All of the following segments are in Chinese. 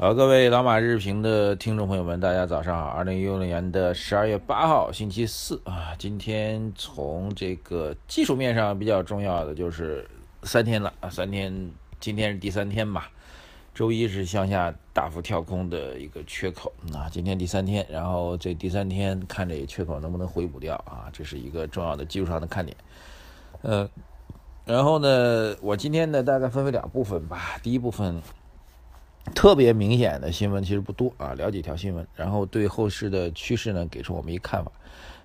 好，各位老马日评的听众朋友们，大家早上好。二零一六年的十二月八号，星期四啊，今天从这个技术面上比较重要的就是三天了啊，三天，今天是第三天吧。周一是向下大幅跳空的一个缺口啊，今天第三天，然后这第三天看这个缺口能不能回补掉啊，这是一个重要的技术上的看点。呃，然后呢，我今天呢大概分为两部分吧，第一部分。特别明显的新闻其实不多啊，聊几条新闻，然后对后市的趋势呢给出我们一个看法。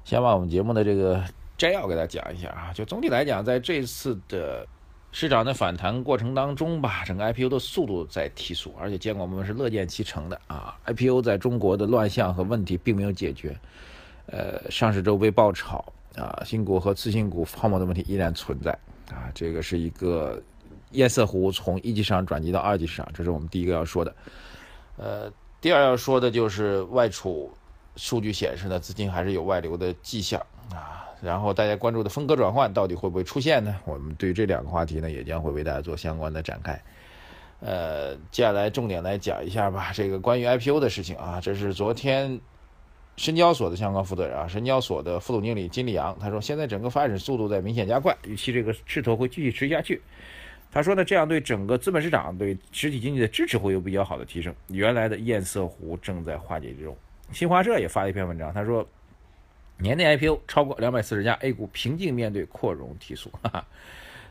先把我们节目的这个摘要给大家讲一下啊，就总体来讲，在这次的市场的反弹过程当中吧，整个 IPO 的速度在提速，而且监管部门是乐见其成的啊。IPO 在中国的乱象和问题并没有解决，呃，上市周被爆炒啊，新股和次新股泡沫的问题依然存在啊，这个是一个。堰塞湖从一级市场转移到二级市场，这是我们第一个要说的。呃，第二要说的就是外储数据显示呢，资金还是有外流的迹象啊。然后大家关注的风格转换到底会不会出现呢？我们对这两个话题呢，也将会为大家做相关的展开。呃，接下来重点来讲一下吧，这个关于 IPO 的事情啊，这是昨天深交所的相关负责人啊，深交所的副总经理金立阳他说，现在整个发展速度在明显加快，预期这个势头会继续持续下去。他说呢，这样对整个资本市场、对实体经济的支持会有比较好的提升。原来的堰塞湖正在化解之中。新华社也发了一篇文章，他说，年内 IPO 超过两百四十家，A 股平静面对扩容提速。哈哈，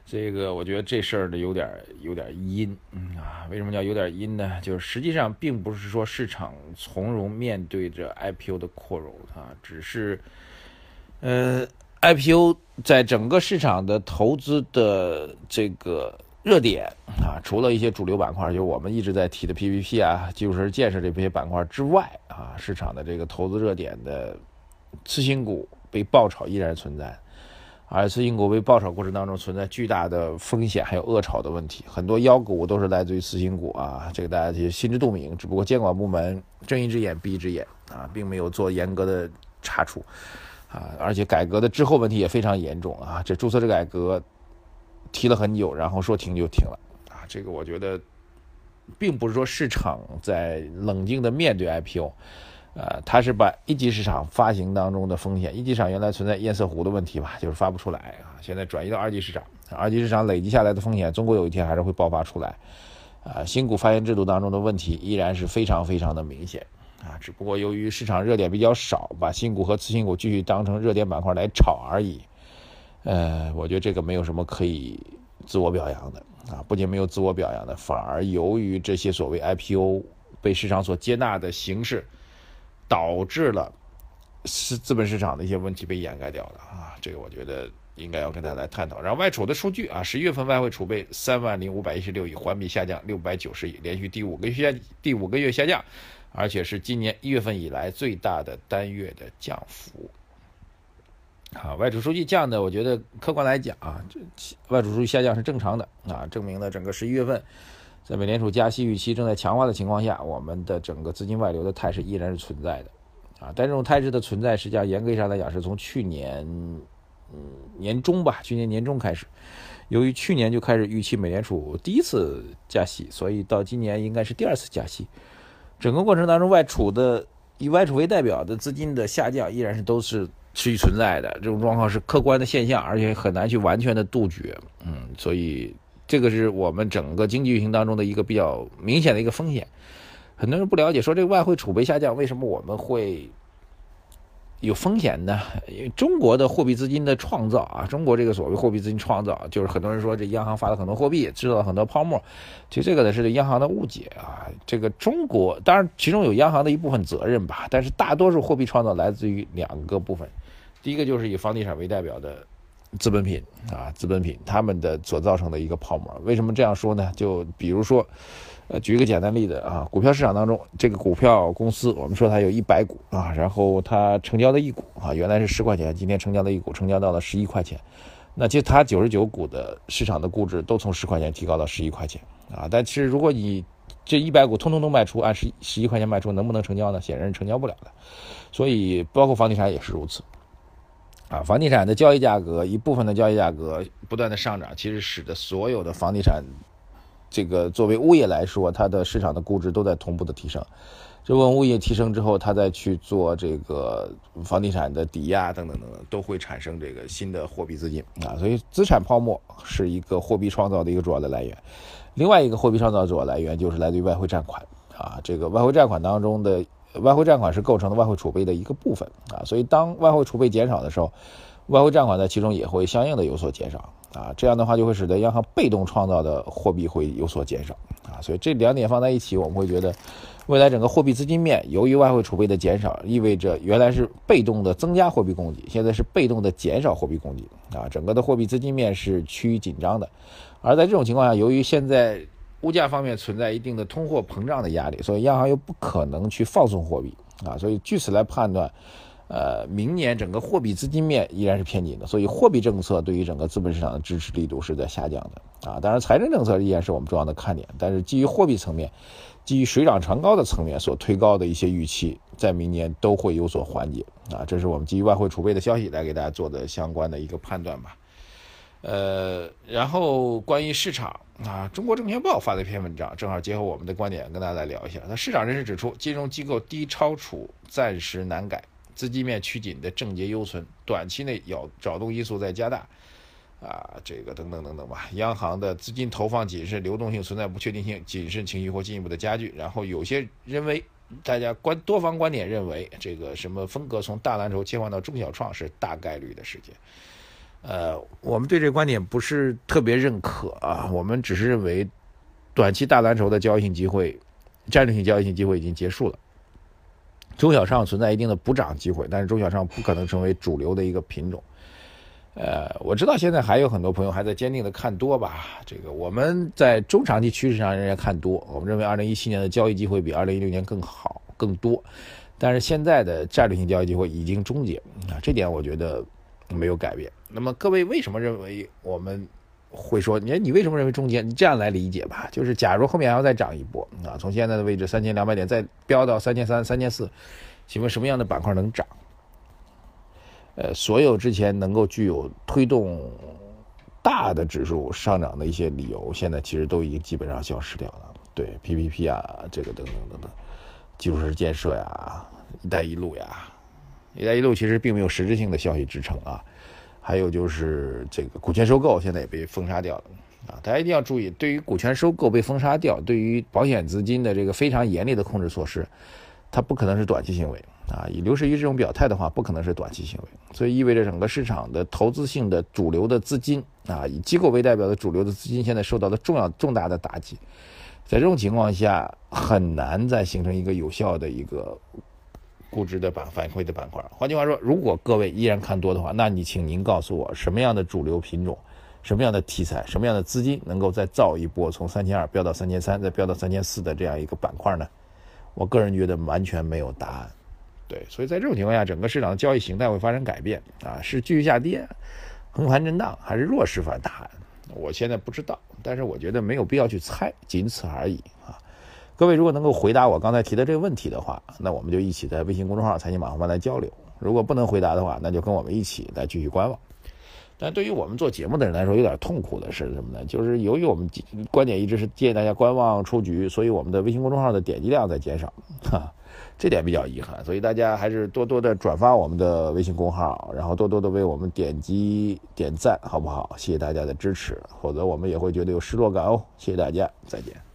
这个我觉得这事儿呢有点有点阴啊。为什么叫有点阴呢？就是实际上并不是说市场从容面对着 IPO 的扩容啊，只是，呃，IPO 在整个市场的投资的这个。热点啊，除了一些主流板块，就我们一直在提的 PPP 啊、基础设施建设这些板块之外啊，市场的这个投资热点的次新股被爆炒依然存在，而次新股被爆炒过程当中存在巨大的风险，还有恶炒的问题，很多妖股都是来自于次新股啊，这个大家其实心知肚明，只不过监管部门睁一只眼闭一只眼啊，并没有做严格的查处啊，而且改革的滞后问题也非常严重啊，这注册制改革。提了很久，然后说停就停了啊！这个我觉得，并不是说市场在冷静的面对 IPO，呃，它是把一级市场发行当中的风险，一级市场原来存在堰塞湖的问题吧，就是发不出来啊，现在转移到二级市场，二级市场累积下来的风险，中国有一天还是会爆发出来啊！新股发行制度当中的问题依然是非常非常的明显啊，只不过由于市场热点比较少，把新股和次新股继续当成热点板块来炒而已。呃，我觉得这个没有什么可以自我表扬的啊，不仅没有自我表扬的，反而由于这些所谓 IPO 被市场所接纳的形式，导致了是资本市场的一些问题被掩盖掉了啊，这个我觉得应该要跟大家来探讨。然后外储的数据啊，十一月份外汇储备三万零五百一十六亿，环比下降六百九十亿，连续第五个月下第五个月下降，而且是今年一月份以来最大的单月的降幅。啊，外储数据降的，我觉得客观来讲啊，外储数据下降是正常的啊，证明了整个十一月份，在美联储加息预期正在强化的情况下，我们的整个资金外流的态势依然是存在的啊。但这种态势的存在，实际上严格上来讲是从去年嗯年中吧，去年年中开始，由于去年就开始预期美联储第一次加息，所以到今年应该是第二次加息，整个过程当中外储的以外储为代表的资金的下降依然是都是。持续存在的这种状况是客观的现象，而且很难去完全的杜绝。嗯，所以这个是我们整个经济运行当中的一个比较明显的一个风险。很多人不了解，说这个外汇储备下降，为什么我们会有风险呢？因为中国的货币资金的创造啊，中国这个所谓货币资金创造，就是很多人说这央行发了很多货币，制造了很多泡沫。其实这个呢是对央行的误解啊。这个中国当然其中有央行的一部分责任吧，但是大多数货币创造来自于两个部分。第一个就是以房地产为代表的资本品啊，资本品他们的所造成的一个泡沫。为什么这样说呢？就比如说，呃，举一个简单例子啊，股票市场当中，这个股票公司，我们说它有一百股啊，然后它成交的一股啊，原来是十块钱，今天成交的一股成交到了十一块钱，那其实它九十九股的市场的估值都从十块钱提高到十一块钱啊。但其实如果你这一百股通通都卖出，按十十一块钱卖出，能不能成交呢？显然是成交不了的。所以包括房地产也是如此啊。房地产的交易价格一部分的交易价格不断的上涨，其实使得所有的房地产这个作为物业来说，它的市场的估值都在同步的提升。这问物业提升之后，它再去做这个房地产的抵押等等等等，都会产生这个新的货币资金啊。所以资产泡沫是一个货币创造的一个主要的来源。另外一个货币创造主要来源就是来自于外汇占款啊。这个外汇占款当中的外汇占款是构成了外汇储备的一个部分啊。所以当外汇储备减少的时候，外汇占款在其中也会相应的有所减少啊。这样的话就会使得央行被动创造的货币会有所减少啊。所以这两点放在一起，我们会觉得。未来整个货币资金面，由于外汇储备的减少，意味着原来是被动的增加货币供给，现在是被动的减少货币供给啊，整个的货币资金面是趋于紧张的。而在这种情况下，由于现在物价方面存在一定的通货膨胀的压力，所以央行又不可能去放松货币啊，所以据此来判断，呃，明年整个货币资金面依然是偏紧的，所以货币政策对于整个资本市场的支持力度是在下降的啊。当然，财政政策依然是我们重要的看点，但是基于货币层面。基于水涨船高的层面所推高的一些预期，在明年都会有所缓解啊，这是我们基于外汇储备的消息来给大家做的相关的一个判断吧。呃，然后关于市场啊，中国证券报发了一篇文章，正好结合我们的观点跟大家来聊一下。那市场人士指出，金融机构低超储暂时难改，资金面趋紧的症结犹存，短期内要扰动因素在加大。啊，这个等等等等吧，央行的资金投放谨慎，流动性存在不确定性，谨慎情绪或进一步的加剧。然后有些认为，大家观多方观点认为，这个什么风格从大蓝筹切换到中小创是大概率的事件。呃，我们对这个观点不是特别认可啊，我们只是认为，短期大蓝筹的交易性机会、战略性交易性机会已经结束了，中小创存在一定的补涨机会，但是中小创不可能成为主流的一个品种。呃，我知道现在还有很多朋友还在坚定的看多吧。这个我们在中长期趋势上仍然看多，我们认为二零一七年的交易机会比二零一六年更好更多，但是现在的战略性交易机会已经终结啊，这点我觉得没有改变。那么各位为什么认为我们会说？你你为什么认为中间？你这样来理解吧，就是假如后面还要再涨一波啊，从现在的位置三千两百点再飙到三千三、三千四，请问什么样的板块能涨？呃，所有之前能够具有推动大的指数上涨的一些理由，现在其实都已经基本上消失掉了。对，PPP 啊，这个等等等等，基础设施建设呀，一带一路呀，一带一路其实并没有实质性的消息支撑啊。还有就是这个股权收购现在也被封杀掉了啊，大家一定要注意，对于股权收购被封杀掉，对于保险资金的这个非常严厉的控制措施，它不可能是短期行为。啊，以刘士余这种表态的话，不可能是短期行为，所以意味着整个市场的投资性的主流的资金啊，以机构为代表的主流的资金现在受到了重要重大的打击，在这种情况下，很难再形成一个有效的一个估值的板反馈的板块。换句话说，如果各位依然看多的话，那你请您告诉我，什么样的主流品种，什么样的题材，什么样的资金能够再造一波从三千二飙到三千三，再飙到三千四的这样一个板块呢？我个人觉得完全没有答案。对，所以在这种情况下，整个市场的交易形态会发生改变啊，是继续下跌、横盘震荡，还是弱势反弹？我现在不知道，但是我觉得没有必要去猜，仅此而已啊。各位如果能够回答我刚才提的这个问题的话，那我们就一起在微信公众号“财经马后炮”来交流；如果不能回答的话，那就跟我们一起来继续观望。但对于我们做节目的人来说，有点痛苦的是什么呢？就是由于我们观点一直是建议大家观望出局，所以我们的微信公众号的点击量在减少，哈。这点比较遗憾，所以大家还是多多的转发我们的微信公号，然后多多的为我们点击点赞，好不好？谢谢大家的支持，否则我们也会觉得有失落感哦。谢谢大家，再见。